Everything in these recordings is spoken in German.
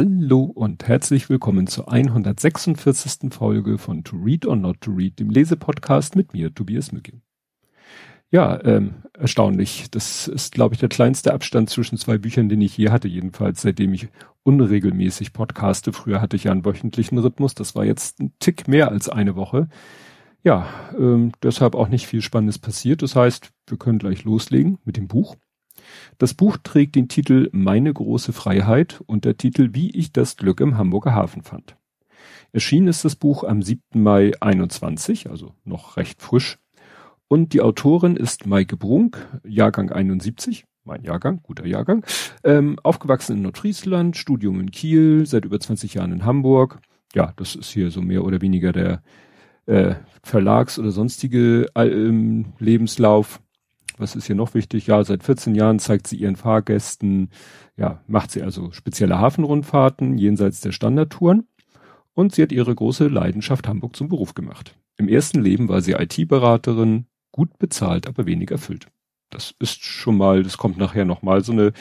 Hallo und herzlich willkommen zur 146. Folge von To Read or Not to Read, dem Lesepodcast mit mir, Tobias Mücke. Ja, ähm, erstaunlich. Das ist, glaube ich, der kleinste Abstand zwischen zwei Büchern, den ich je hatte, jedenfalls seitdem ich unregelmäßig podcaste. Früher hatte ich ja einen wöchentlichen Rhythmus, das war jetzt ein Tick mehr als eine Woche. Ja, ähm, deshalb auch nicht viel Spannendes passiert. Das heißt, wir können gleich loslegen mit dem Buch. Das Buch trägt den Titel Meine große Freiheit und der Titel Wie ich das Glück im Hamburger Hafen fand. Erschienen ist das Buch am 7. Mai 21, also noch recht frisch. Und die Autorin ist Maike Brunk, Jahrgang 71, mein Jahrgang, guter Jahrgang, ähm, aufgewachsen in Nordfriesland, Studium in Kiel, seit über 20 Jahren in Hamburg. Ja, das ist hier so mehr oder weniger der äh, Verlags- oder sonstige äh, Lebenslauf was ist hier noch wichtig? Ja, seit 14 Jahren zeigt sie ihren Fahrgästen, ja, macht sie also spezielle Hafenrundfahrten jenseits der Standardtouren. Und sie hat ihre große Leidenschaft Hamburg zum Beruf gemacht. Im ersten Leben war sie IT-Beraterin, gut bezahlt, aber wenig erfüllt. Das ist schon mal, das kommt nachher nochmal so eine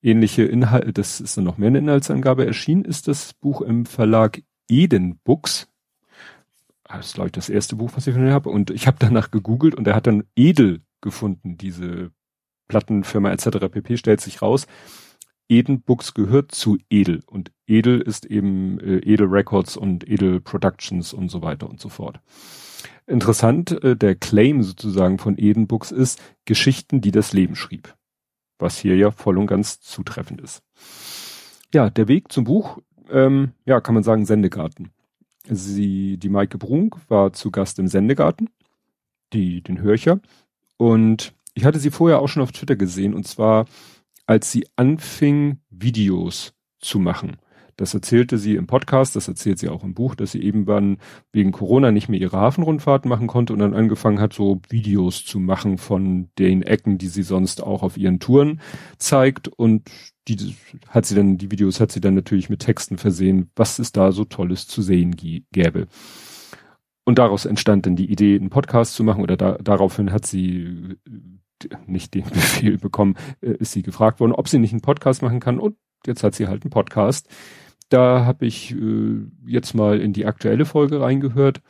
ähnliche Inhalt, das ist dann noch mehr eine Inhaltsangabe. Erschienen ist das Buch im Verlag Eden Books. Das ist, glaube ich, das erste Buch, was ich von ihr habe. Und ich habe danach gegoogelt und er hat dann Edel gefunden, diese Plattenfirma etc. pp. stellt sich raus. Eden Books gehört zu Edel und Edel ist eben äh, Edel Records und Edel Productions und so weiter und so fort. Interessant, äh, der Claim sozusagen von Eden Books ist Geschichten, die das Leben schrieb. Was hier ja voll und ganz zutreffend ist. Ja, der Weg zum Buch, ähm, ja, kann man sagen, Sendegarten. Sie, die Maike Brunk war zu Gast im Sendegarten, die, den Hörcher. Und ich hatte sie vorher auch schon auf Twitter gesehen und zwar, als sie anfing, Videos zu machen. Das erzählte sie im Podcast, das erzählt sie auch im Buch, dass sie eben dann wegen Corona nicht mehr ihre Hafenrundfahrt machen konnte und dann angefangen hat, so Videos zu machen von den Ecken, die sie sonst auch auf ihren Touren zeigt. Und die hat sie dann, die Videos hat sie dann natürlich mit Texten versehen, was es da so Tolles zu sehen gäbe. Und daraus entstand dann die Idee, einen Podcast zu machen oder da, daraufhin hat sie äh, nicht den Befehl bekommen, äh, ist sie gefragt worden, ob sie nicht einen Podcast machen kann und jetzt hat sie halt einen Podcast. Da habe ich äh, jetzt mal in die aktuelle Folge reingehört,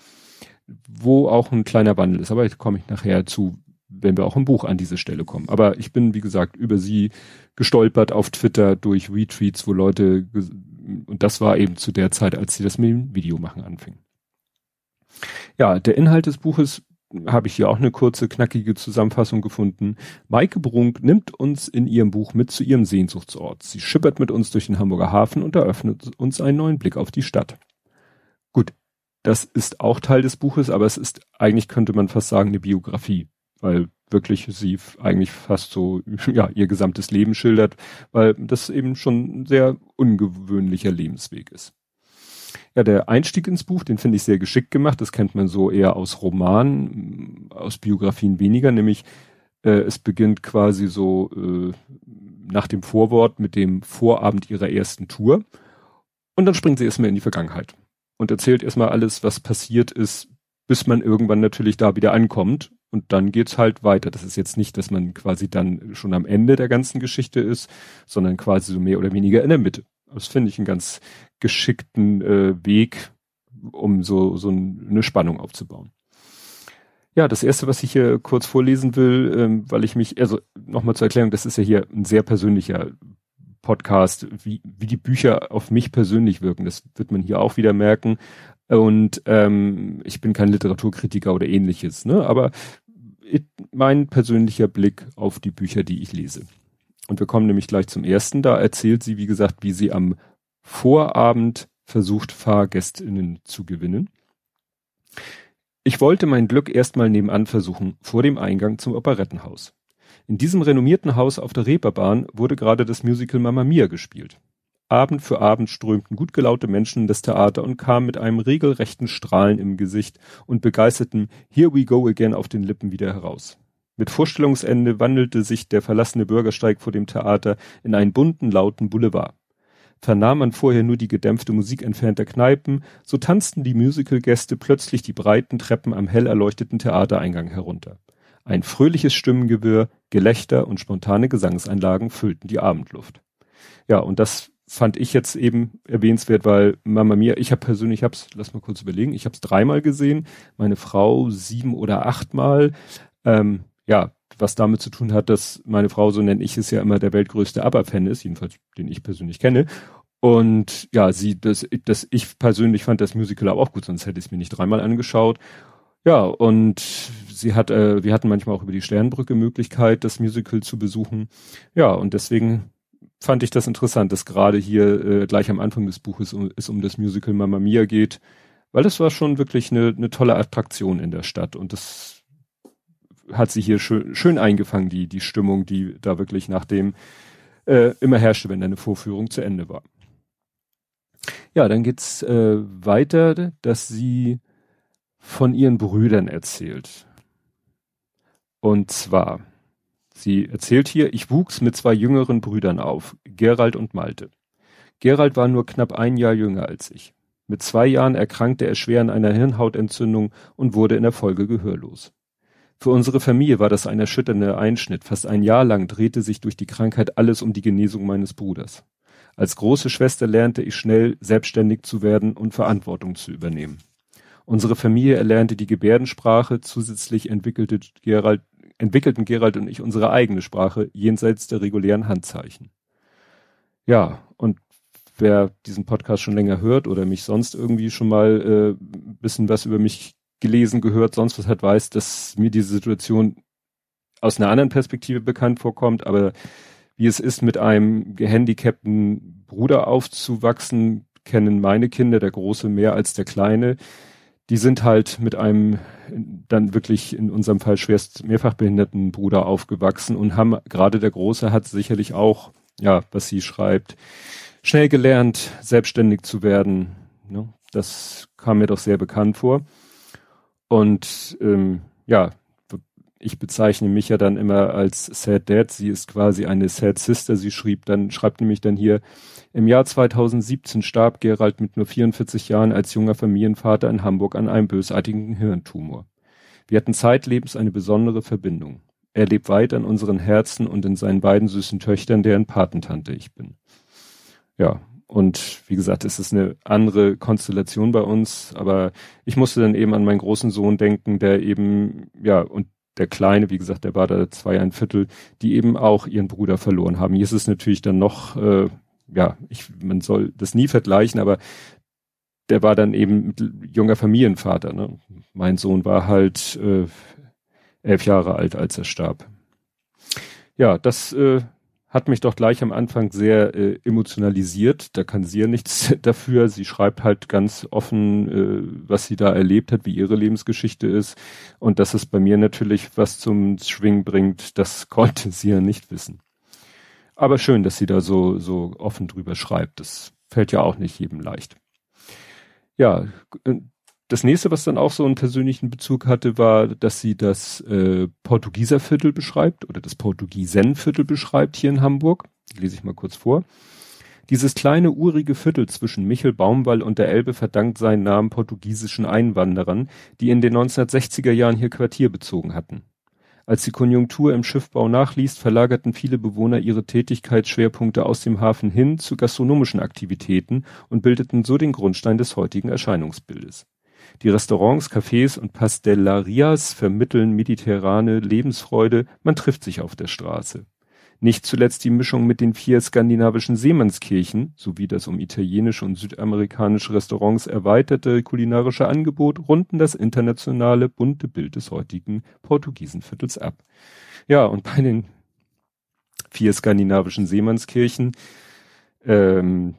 wo auch ein kleiner Wandel ist, aber ich komme ich nachher zu, wenn wir auch im Buch an diese Stelle kommen. Aber ich bin, wie gesagt, über sie gestolpert auf Twitter durch Retweets, wo Leute, und das war eben zu der Zeit, als sie das mit dem Video machen anfing. Ja, der Inhalt des Buches habe ich hier auch eine kurze, knackige Zusammenfassung gefunden. Maike Brunk nimmt uns in ihrem Buch mit zu ihrem Sehnsuchtsort. Sie schippert mit uns durch den Hamburger Hafen und eröffnet uns einen neuen Blick auf die Stadt. Gut, das ist auch Teil des Buches, aber es ist eigentlich könnte man fast sagen eine Biografie, weil wirklich sie eigentlich fast so ja ihr gesamtes Leben schildert, weil das eben schon ein sehr ungewöhnlicher Lebensweg ist. Ja, der Einstieg ins Buch, den finde ich sehr geschickt gemacht. Das kennt man so eher aus Romanen, aus Biografien weniger, nämlich äh, es beginnt quasi so äh, nach dem Vorwort mit dem Vorabend ihrer ersten Tour. Und dann springt sie erstmal in die Vergangenheit und erzählt erstmal alles, was passiert ist, bis man irgendwann natürlich da wieder ankommt. Und dann geht's halt weiter. Das ist jetzt nicht, dass man quasi dann schon am Ende der ganzen Geschichte ist, sondern quasi so mehr oder weniger in der Mitte. Das finde ich einen ganz geschickten äh, Weg, um so, so eine Spannung aufzubauen. Ja, das erste, was ich hier kurz vorlesen will, ähm, weil ich mich, also nochmal zur Erklärung, das ist ja hier ein sehr persönlicher Podcast, wie, wie die Bücher auf mich persönlich wirken. Das wird man hier auch wieder merken. Und ähm, ich bin kein Literaturkritiker oder ähnliches, ne? Aber it, mein persönlicher Blick auf die Bücher, die ich lese. Und wir kommen nämlich gleich zum ersten. Da erzählt sie, wie gesagt, wie sie am Vorabend versucht, FahrgästInnen zu gewinnen. Ich wollte mein Glück erstmal nebenan versuchen, vor dem Eingang zum Operettenhaus. In diesem renommierten Haus auf der Reeperbahn wurde gerade das Musical Mamma Mia gespielt. Abend für Abend strömten gut gelaute Menschen in das Theater und kamen mit einem regelrechten Strahlen im Gesicht und begeistertem Here we go again auf den Lippen wieder heraus. Mit Vorstellungsende wandelte sich der verlassene Bürgersteig vor dem Theater in einen bunten, lauten Boulevard. Vernahm man vorher nur die gedämpfte Musik entfernter Kneipen, so tanzten die Musicalgäste plötzlich die breiten Treppen am hell erleuchteten Theatereingang herunter. Ein fröhliches Stimmengewirr, Gelächter und spontane Gesangseinlagen füllten die Abendluft. Ja, und das fand ich jetzt eben erwähnenswert, weil Mama Mia, ich habe persönlich, hab's, lass mal kurz überlegen, ich habe es dreimal gesehen, meine Frau sieben oder achtmal. Ähm, ja, was damit zu tun hat, dass meine Frau, so nenne ich es ja immer, der weltgrößte ABBA-Fan ist, jedenfalls den ich persönlich kenne. Und ja, sie, das, das, ich persönlich fand das Musical auch gut, sonst hätte ich es mir nicht dreimal angeschaut. Ja, und sie hat, äh, wir hatten manchmal auch über die Sternbrücke Möglichkeit, das Musical zu besuchen. Ja, und deswegen fand ich das interessant, dass gerade hier äh, gleich am Anfang des Buches um, es um das Musical Mamma Mia geht, weil das war schon wirklich eine, eine tolle Attraktion in der Stadt und das hat sie hier schön, schön eingefangen, die, die Stimmung, die da wirklich nach dem äh, immer herrschte, wenn eine Vorführung zu Ende war. Ja, dann geht's äh, weiter, dass sie von ihren Brüdern erzählt. Und zwar, Sie erzählt hier, ich wuchs mit zwei jüngeren Brüdern auf, Gerald und Malte. Gerald war nur knapp ein Jahr jünger als ich. Mit zwei Jahren erkrankte er schwer an einer Hirnhautentzündung und wurde in der Folge gehörlos. Für unsere Familie war das ein erschütternder Einschnitt. Fast ein Jahr lang drehte sich durch die Krankheit alles um die Genesung meines Bruders. Als große Schwester lernte ich schnell, selbstständig zu werden und Verantwortung zu übernehmen. Unsere Familie erlernte die Gebärdensprache, zusätzlich entwickelte Gerald entwickelten Gerald und ich unsere eigene Sprache jenseits der regulären Handzeichen. Ja, und wer diesen Podcast schon länger hört oder mich sonst irgendwie schon mal äh, bisschen was über mich gelesen, gehört, sonst was hat, weiß, dass mir diese Situation aus einer anderen Perspektive bekannt vorkommt, aber wie es ist, mit einem gehandicapten Bruder aufzuwachsen, kennen meine Kinder, der Große mehr als der Kleine die sind halt mit einem dann wirklich in unserem Fall schwerst mehrfach behinderten Bruder aufgewachsen und haben, gerade der Große hat sicherlich auch, ja, was sie schreibt, schnell gelernt, selbstständig zu werden. Ne? Das kam mir doch sehr bekannt vor. Und ähm, ja, ich bezeichne mich ja dann immer als Sad Dad. Sie ist quasi eine Sad Sister. Sie schrieb dann, schreibt nämlich dann hier, im Jahr 2017 starb Gerald mit nur 44 Jahren als junger Familienvater in Hamburg an einem bösartigen Hirntumor. Wir hatten zeitlebens eine besondere Verbindung. Er lebt weit an unseren Herzen und in seinen beiden süßen Töchtern, deren Patentante ich bin. Ja, und wie gesagt, es ist eine andere Konstellation bei uns, aber ich musste dann eben an meinen großen Sohn denken, der eben, ja, und der Kleine, wie gesagt, der war da zwei ein Viertel, die eben auch ihren Bruder verloren haben. Hier ist es natürlich dann noch, äh, ja, ich, man soll das nie vergleichen, aber der war dann eben junger Familienvater. Ne? Mein Sohn war halt äh, elf Jahre alt, als er starb. Ja, das äh, hat mich doch gleich am Anfang sehr äh, emotionalisiert. Da kann sie ja nichts dafür. Sie schreibt halt ganz offen, äh, was sie da erlebt hat, wie ihre Lebensgeschichte ist. Und dass es bei mir natürlich was zum Schwingen bringt, das konnte sie ja nicht wissen. Aber schön, dass sie da so, so offen drüber schreibt. Das fällt ja auch nicht jedem leicht. Ja, äh, das nächste, was dann auch so einen persönlichen Bezug hatte, war, dass sie das äh, Portugieserviertel beschreibt oder das Portugiesenviertel beschreibt hier in Hamburg. Lese ich mal kurz vor. Dieses kleine urige Viertel zwischen Michel Baumwall und der Elbe verdankt seinen Namen portugiesischen Einwanderern, die in den 1960er Jahren hier Quartier bezogen hatten. Als die Konjunktur im Schiffbau nachließ, verlagerten viele Bewohner ihre Tätigkeitsschwerpunkte aus dem Hafen hin zu gastronomischen Aktivitäten und bildeten so den Grundstein des heutigen Erscheinungsbildes. Die Restaurants, Cafés und Pastellarias vermitteln mediterrane Lebensfreude, man trifft sich auf der Straße. Nicht zuletzt die Mischung mit den vier skandinavischen Seemannskirchen sowie das um italienische und südamerikanische Restaurants erweiterte kulinarische Angebot runden das internationale bunte Bild des heutigen Portugiesenviertels ab. Ja, und bei den vier skandinavischen Seemannskirchen ähm,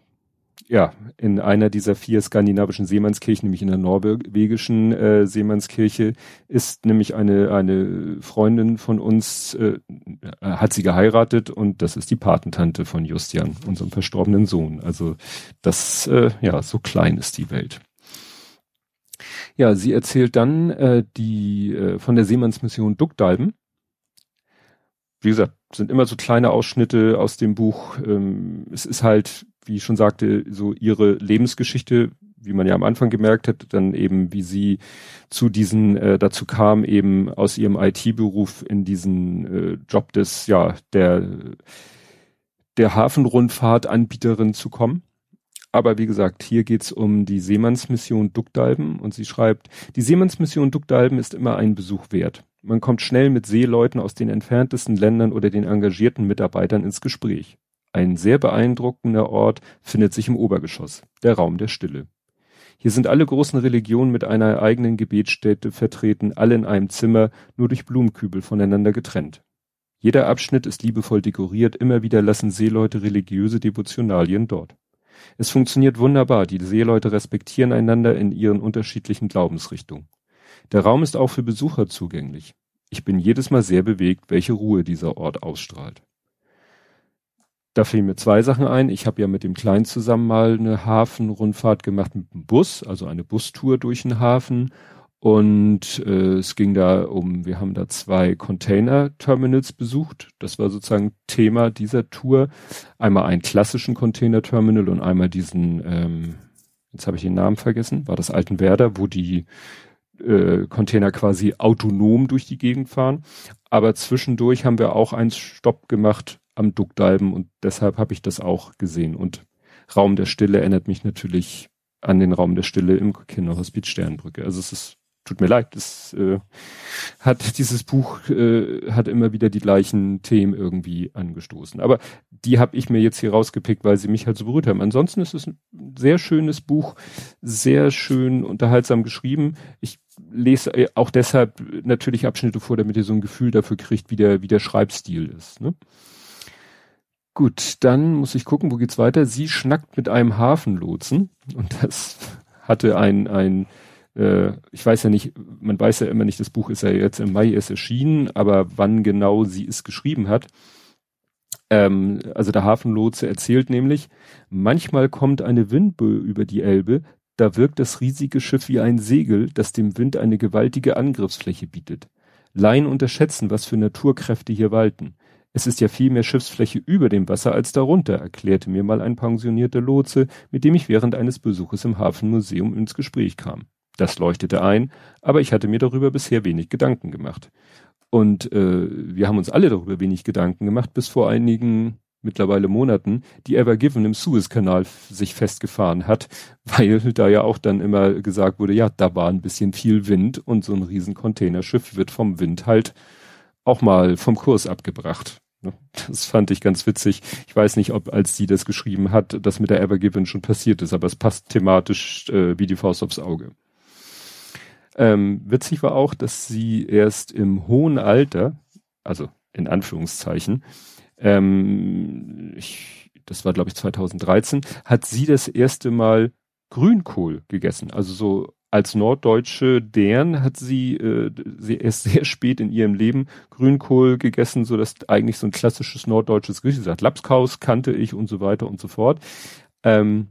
ja, in einer dieser vier skandinavischen Seemannskirchen, nämlich in der norwegischen äh, Seemannskirche, ist nämlich eine, eine Freundin von uns, äh, hat sie geheiratet und das ist die Patentante von Justian, unserem verstorbenen Sohn. Also das, äh, ja, so klein ist die Welt. Ja, sie erzählt dann äh, die äh, von der Seemannsmission Duckdalben. Wie gesagt, sind immer so kleine Ausschnitte aus dem Buch. Ähm, es ist halt wie ich schon sagte, so ihre Lebensgeschichte, wie man ja am Anfang gemerkt hat, dann eben, wie sie zu diesen, äh, dazu kam, eben aus ihrem IT-Beruf in diesen äh, Job des, ja, der der Hafenrundfahrtanbieterin zu kommen. Aber wie gesagt, hier geht's um die Seemannsmission Duckdalben und sie schreibt, die Seemannsmission Duckdalben ist immer einen Besuch wert. Man kommt schnell mit Seeleuten aus den entferntesten Ländern oder den engagierten Mitarbeitern ins Gespräch. Ein sehr beeindruckender Ort findet sich im Obergeschoss, der Raum der Stille. Hier sind alle großen Religionen mit einer eigenen Gebetsstätte vertreten, alle in einem Zimmer, nur durch Blumenkübel voneinander getrennt. Jeder Abschnitt ist liebevoll dekoriert, immer wieder lassen Seeleute religiöse Devotionalien dort. Es funktioniert wunderbar, die Seeleute respektieren einander in ihren unterschiedlichen Glaubensrichtungen. Der Raum ist auch für Besucher zugänglich. Ich bin jedes Mal sehr bewegt, welche Ruhe dieser Ort ausstrahlt. Da fielen mir zwei Sachen ein. Ich habe ja mit dem Kleinen zusammen mal eine Hafenrundfahrt gemacht mit dem Bus, also eine Bustour durch den Hafen. Und äh, es ging da um, wir haben da zwei Container-Terminals besucht. Das war sozusagen Thema dieser Tour. Einmal einen klassischen Container-Terminal und einmal diesen, ähm, jetzt habe ich den Namen vergessen, war das Altenwerder, wo die äh, Container quasi autonom durch die Gegend fahren. Aber zwischendurch haben wir auch einen Stopp gemacht am Duckdalben und deshalb habe ich das auch gesehen. Und Raum der Stille erinnert mich natürlich an den Raum der Stille im Kinderhospiz Sternbrücke. Also es ist, tut mir leid, es äh, hat dieses Buch äh, hat immer wieder die gleichen Themen irgendwie angestoßen. Aber die habe ich mir jetzt hier rausgepickt, weil sie mich halt so berührt haben. Ansonsten ist es ein sehr schönes Buch, sehr schön unterhaltsam geschrieben. Ich lese äh, auch deshalb natürlich Abschnitte vor, damit ihr so ein Gefühl dafür kriegt, wie der, wie der Schreibstil ist. Ne? Gut, dann muss ich gucken, wo geht's weiter. Sie schnackt mit einem Hafenlotsen und das hatte ein, ein äh, ich weiß ja nicht, man weiß ja immer nicht, das Buch ist ja jetzt im Mai erst erschienen, aber wann genau sie es geschrieben hat. Ähm, also der Hafenlotse erzählt nämlich, manchmal kommt eine Windböe über die Elbe, da wirkt das riesige Schiff wie ein Segel, das dem Wind eine gewaltige Angriffsfläche bietet. Laien unterschätzen, was für Naturkräfte hier walten. Es ist ja viel mehr Schiffsfläche über dem Wasser als darunter, erklärte mir mal ein pensionierter Lotse, mit dem ich während eines Besuches im Hafenmuseum ins Gespräch kam. Das leuchtete ein, aber ich hatte mir darüber bisher wenig Gedanken gemacht. Und äh, wir haben uns alle darüber wenig Gedanken gemacht, bis vor einigen mittlerweile Monaten die Ever Given im Suezkanal sich festgefahren hat, weil da ja auch dann immer gesagt wurde, ja, da war ein bisschen viel Wind und so ein riesen Containerschiff wird vom Wind halt auch mal vom Kurs abgebracht. Ne? Das fand ich ganz witzig. Ich weiß nicht, ob als sie das geschrieben hat, das mit der Ever Given schon passiert ist, aber es passt thematisch äh, wie die Faust aufs Auge. Ähm, witzig war auch, dass sie erst im hohen Alter, also in Anführungszeichen, ähm, ich, das war glaube ich 2013, hat sie das erste Mal Grünkohl gegessen. Also so als norddeutsche Dern hat sie, äh, sie erst sehr spät in ihrem Leben Grünkohl gegessen, so dass eigentlich so ein klassisches norddeutsches Gericht. Sagt, Lapskaus kannte ich und so weiter und so fort. Ähm,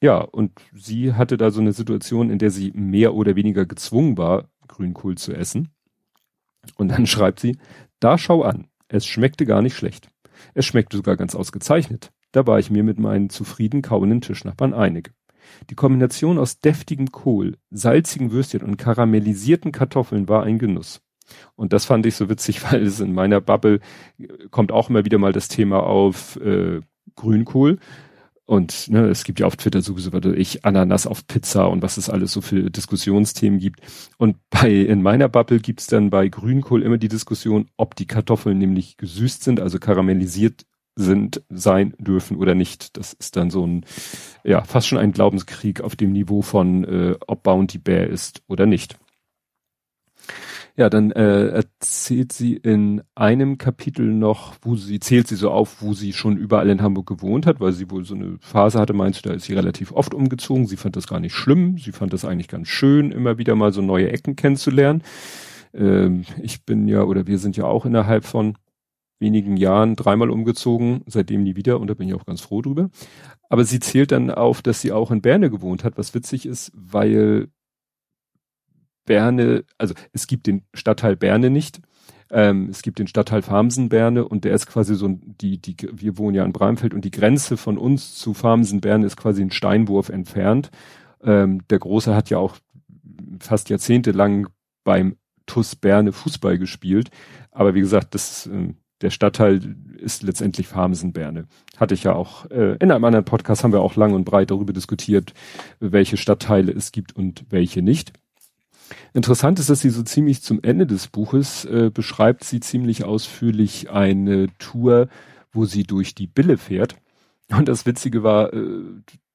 ja, und sie hatte da so eine Situation, in der sie mehr oder weniger gezwungen war, Grünkohl zu essen. Und dann schreibt sie, da schau an, es schmeckte gar nicht schlecht. Es schmeckte sogar ganz ausgezeichnet. Da war ich mir mit meinen zufrieden kauenden Tischnachbarn einig. Die Kombination aus deftigem Kohl, salzigen Würstchen und karamellisierten Kartoffeln war ein Genuss. Und das fand ich so witzig, weil es in meiner Bubble kommt auch immer wieder mal das Thema auf äh, Grünkohl. Und ne, es gibt ja auf Twitter sowieso, was ich, Ananas auf Pizza und was es alles so für Diskussionsthemen gibt. Und bei in meiner Bubble gibt's dann bei Grünkohl immer die Diskussion, ob die Kartoffeln nämlich gesüßt sind, also karamellisiert sind, sein dürfen oder nicht. Das ist dann so ein, ja, fast schon ein Glaubenskrieg auf dem Niveau von, äh, ob Bounty Bear ist oder nicht. Ja, dann äh, erzählt sie in einem Kapitel noch, wo sie zählt sie so auf, wo sie schon überall in Hamburg gewohnt hat, weil sie wohl so eine Phase hatte, meinst du, da ist sie relativ oft umgezogen. Sie fand das gar nicht schlimm, sie fand das eigentlich ganz schön, immer wieder mal so neue Ecken kennenzulernen. Ähm, ich bin ja, oder wir sind ja auch innerhalb von wenigen Jahren dreimal umgezogen, seitdem nie wieder und da bin ich auch ganz froh drüber. Aber sie zählt dann auf, dass sie auch in Berne gewohnt hat, was witzig ist, weil Berne, also es gibt den Stadtteil Berne nicht. Ähm, es gibt den Stadtteil Farmsen-Berne und der ist quasi so die, die, wir wohnen ja in Bramfeld und die Grenze von uns zu Farmsen-Berne ist quasi ein Steinwurf entfernt. Ähm, der Große hat ja auch fast jahrzehntelang beim TUS Berne Fußball gespielt. Aber wie gesagt, das ähm, der Stadtteil ist letztendlich Farmsenberne. Hatte ich ja auch, äh, in einem anderen Podcast haben wir auch lang und breit darüber diskutiert, welche Stadtteile es gibt und welche nicht. Interessant ist, dass sie so ziemlich zum Ende des Buches äh, beschreibt sie ziemlich ausführlich eine Tour, wo sie durch die Bille fährt. Und das Witzige war, äh,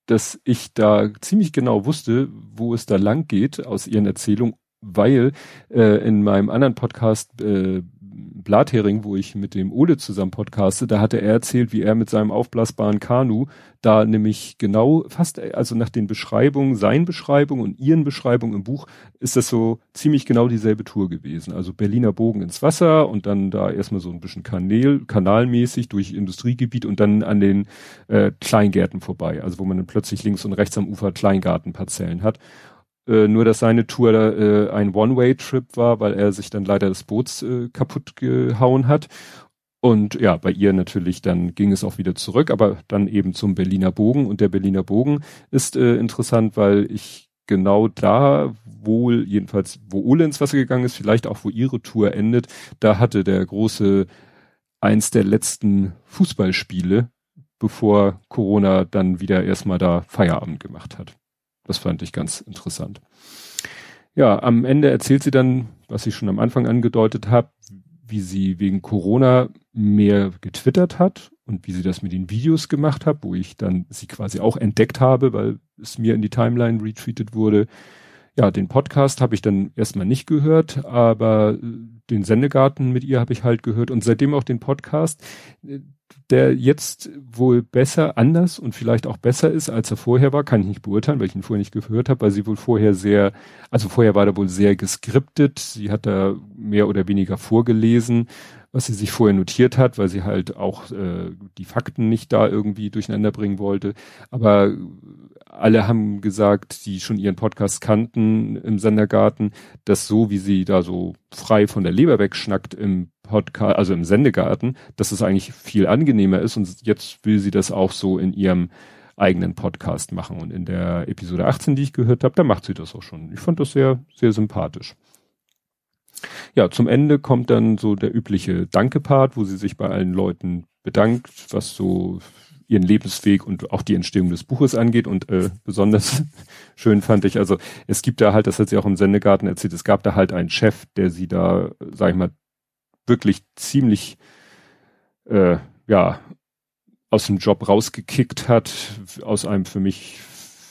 dass ich da ziemlich genau wusste, wo es da lang geht aus ihren Erzählungen, weil äh, in meinem anderen Podcast äh, Blathering, wo ich mit dem Ole zusammen podcaste, da hatte er erzählt, wie er mit seinem aufblasbaren Kanu da nämlich genau fast, also nach den Beschreibungen, seinen Beschreibungen und ihren Beschreibungen im Buch, ist das so ziemlich genau dieselbe Tour gewesen. Also Berliner Bogen ins Wasser und dann da erstmal so ein bisschen Kanal, kanalmäßig durch Industriegebiet und dann an den äh, Kleingärten vorbei. Also wo man dann plötzlich links und rechts am Ufer Kleingartenparzellen hat. Äh, nur dass seine Tour äh, ein One-Way-Trip war, weil er sich dann leider das Boots äh, kaputt gehauen hat. Und ja, bei ihr natürlich, dann ging es auch wieder zurück, aber dann eben zum Berliner Bogen. Und der Berliner Bogen ist äh, interessant, weil ich genau da wohl, jedenfalls, wo Ole ins Wasser gegangen ist, vielleicht auch wo ihre Tour endet, da hatte der große, eins der letzten Fußballspiele, bevor Corona dann wieder erstmal da Feierabend gemacht hat. Das fand ich ganz interessant. Ja, am Ende erzählt sie dann, was ich schon am Anfang angedeutet habe, wie sie wegen Corona mehr getwittert hat und wie sie das mit den Videos gemacht hat, wo ich dann sie quasi auch entdeckt habe, weil es mir in die Timeline retweetet wurde. Ja, den Podcast habe ich dann erstmal nicht gehört, aber den Sendegarten mit ihr habe ich halt gehört und seitdem auch den Podcast der jetzt wohl besser, anders und vielleicht auch besser ist, als er vorher war, kann ich nicht beurteilen, weil ich ihn vorher nicht gehört habe, weil sie wohl vorher sehr, also vorher war er wohl sehr geskriptet, sie hat da mehr oder weniger vorgelesen, was sie sich vorher notiert hat, weil sie halt auch äh, die Fakten nicht da irgendwie durcheinander bringen wollte. Aber alle haben gesagt, die schon ihren Podcast kannten im Sendergarten, dass so wie sie da so frei von der Leber wegschnackt im Podcast, also im Sendegarten, dass es eigentlich viel angenehmer ist und jetzt will sie das auch so in ihrem eigenen Podcast machen und in der Episode 18, die ich gehört habe, da macht sie das auch schon. Ich fand das sehr, sehr sympathisch. Ja, zum Ende kommt dann so der übliche Danke-Part, wo sie sich bei allen Leuten bedankt, was so ihren Lebensweg und auch die Entstehung des Buches angeht. Und äh, besonders schön fand ich, also es gibt da halt, das hat sie auch im Sendegarten erzählt, es gab da halt einen Chef, der sie da, sag ich mal, wirklich ziemlich äh, ja aus dem Job rausgekickt hat, aus einem für mich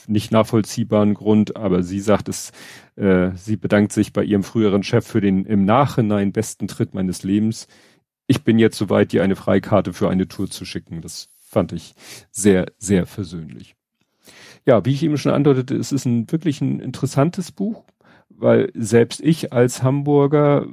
nicht nachvollziehbaren Grund, aber sie sagt es, äh, sie bedankt sich bei ihrem früheren Chef für den im Nachhinein besten Tritt meines Lebens. Ich bin jetzt soweit, dir eine Freikarte für eine Tour zu schicken. Das fand ich sehr, sehr versöhnlich. Ja, wie ich eben schon andeutete, es ist ein wirklich ein interessantes Buch, weil selbst ich als Hamburger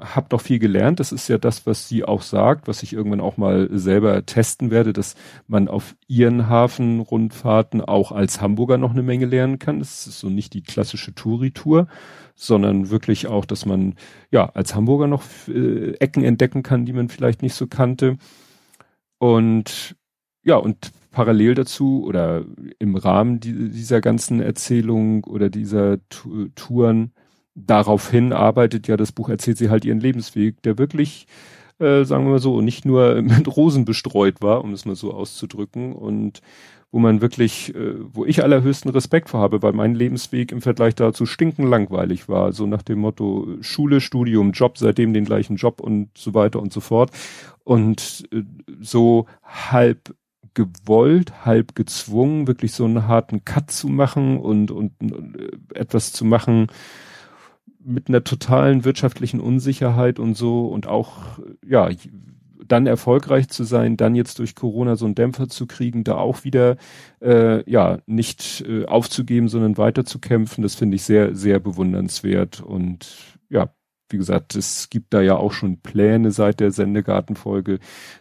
habe doch viel gelernt. Das ist ja das, was sie auch sagt, was ich irgendwann auch mal selber testen werde, dass man auf ihren Hafenrundfahrten auch als Hamburger noch eine Menge lernen kann. Das ist so nicht die klassische Touri-Tour, sondern wirklich auch, dass man ja als Hamburger noch äh, Ecken entdecken kann, die man vielleicht nicht so kannte. Und ja, und parallel dazu oder im Rahmen dieser ganzen Erzählung oder dieser Touren daraufhin arbeitet ja das Buch, erzählt sie halt ihren Lebensweg, der wirklich, äh, sagen wir mal so, nicht nur mit Rosen bestreut war, um es mal so auszudrücken und wo man wirklich, äh, wo ich allerhöchsten Respekt vor habe, weil mein Lebensweg im Vergleich dazu stinken langweilig war, so nach dem Motto Schule, Studium, Job, seitdem den gleichen Job und so weiter und so fort. Und äh, so halb gewollt, halb gezwungen, wirklich so einen harten Cut zu machen und, und, und äh, etwas zu machen mit einer totalen wirtschaftlichen Unsicherheit und so und auch, ja, dann erfolgreich zu sein, dann jetzt durch Corona so einen Dämpfer zu kriegen, da auch wieder äh, ja nicht äh, aufzugeben, sondern weiterzukämpfen, das finde ich sehr, sehr bewundernswert und ja, wie gesagt, es gibt da ja auch schon Pläne seit der Sendegartenfolge,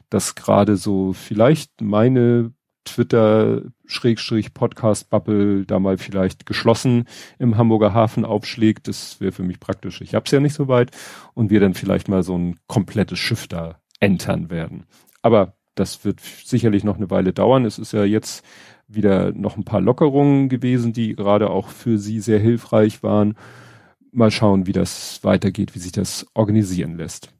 dass gerade so vielleicht meine Twitter-Podcast-Bubble da mal vielleicht geschlossen im Hamburger Hafen aufschlägt. Das wäre für mich praktisch. Ich hab's ja nicht so weit. Und wir dann vielleicht mal so ein komplettes Schiff da entern werden. Aber das wird sicherlich noch eine Weile dauern. Es ist ja jetzt wieder noch ein paar Lockerungen gewesen, die gerade auch für Sie sehr hilfreich waren mal schauen, wie das weitergeht, wie sich das organisieren lässt.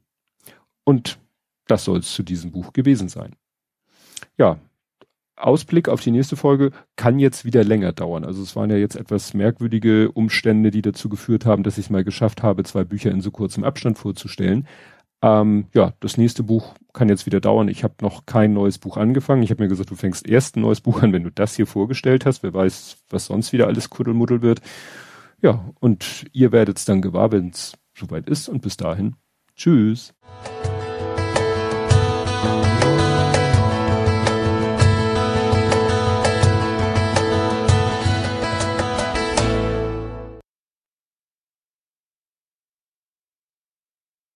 Und das soll es zu diesem Buch gewesen sein. Ja, Ausblick auf die nächste Folge kann jetzt wieder länger dauern. Also es waren ja jetzt etwas merkwürdige Umstände, die dazu geführt haben, dass ich es mal geschafft habe, zwei Bücher in so kurzem Abstand vorzustellen. Ähm, ja, das nächste Buch kann jetzt wieder dauern. Ich habe noch kein neues Buch angefangen. Ich habe mir gesagt, du fängst erst ein neues Buch an, wenn du das hier vorgestellt hast. Wer weiß, was sonst wieder alles Kuddelmuddel wird. Ja, und ihr werdet es dann gewahr, wenn es soweit ist. Und bis dahin, tschüss.